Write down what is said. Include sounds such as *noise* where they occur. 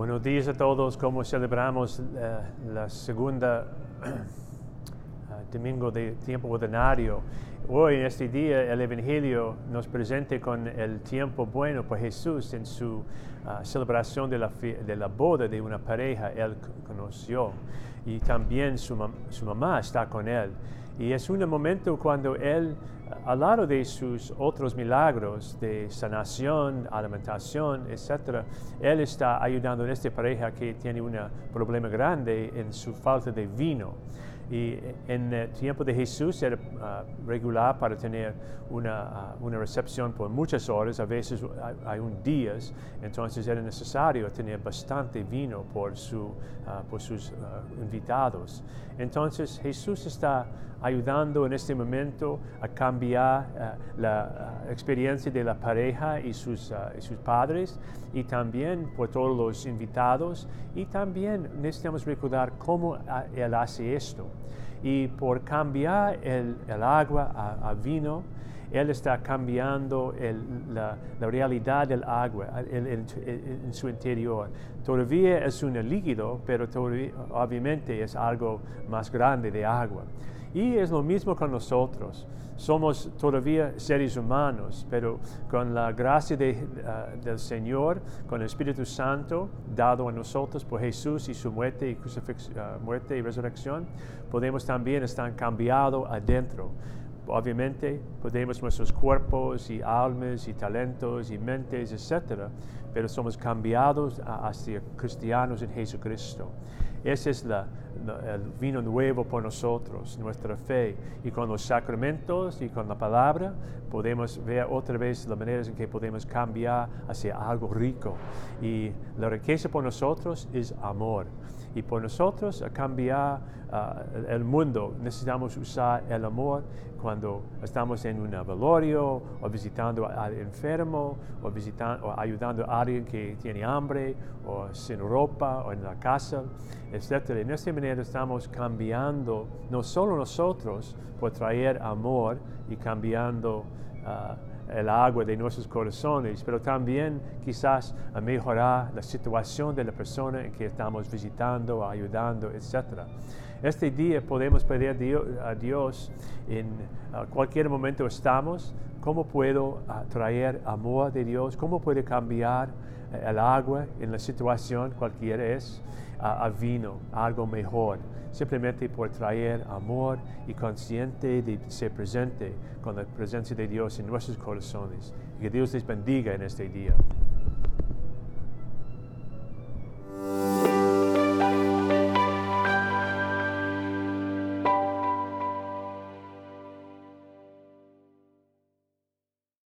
Buenos días a todos. ¿Cómo celebramos eh, la segunda *clears throat* ah, domingo de tiempo ordinario? Hoy, en este día, el Evangelio nos presenta con el tiempo bueno por Jesús en su ah, celebración de la, de la, boda de una pareja. Él conoció y también su, su mamá está con él. Y es un momento cuando Él, al lado de sus otros milagros de sanación, alimentación, etc., Él está ayudando a esta pareja que tiene un problema grande en su falta de vino. Y en el tiempo de Jesús era ah, regular para tener una, ah, una, recepción por muchas horas, a veces hay, un día, entonces era necesario tener bastante vino por, su, ah, por sus invitados. Entonces Jesús está ayudando en este momento a cambiar la experiencia de la pareja y sus, y sus padres y también por todos los invitados y también necesitamos recordar cómo Él hace esto y por cambiar el, agua a, vino, Él está cambiando la, realidad del agua en su interior. Todavía es un líquido, pero obviamente es algo más grande de agua. Y es lo mismo con nosotros. Somos todavía seres humanos, pero con la gracia ah, del Señor, con el Espíritu Santo dado a nosotros por Jesús y su muerte y, uh, muerte y resurrección, podemos también estar cambiados adentro. Obviamente podemos nuestros cuerpos y almas y talentos y mentes, etc., pero somos cambiados hacia cristianos en Jesucristo. Ese es el vino nuevo por nosotros, nuestra fe. Y con los sacramentos y con la palabra podemos ver otra vez las maneras en que podemos cambiar hacia algo rico. Y la riqueza por nosotros es amor. Y por nosotros a cambiar ah, el mundo necesitamos usar el amor cuando estamos en un velorio o visitando al enfermo o, visitando, o ayudando a alguien que tiene hambre o sin ropa o en la casa, etc. En esta manera estamos cambiando no solo nosotros por traer amor y cambiando ah, el agua de nuestros corazones, pero también quizás a mejorar la situación de la persona en que estamos visitando, ayudando, etc. Este día podemos pedir a Dios en cualquier momento estamos, cómo puedo traer amor de Dios, cómo puede cambiar el agua en la situación cualquiera es a, vino, algo mejor, simplemente por traer amor y consciente de ser presente con la presencia de Dios en nuestros corazones. que Dios les bendiga en este día.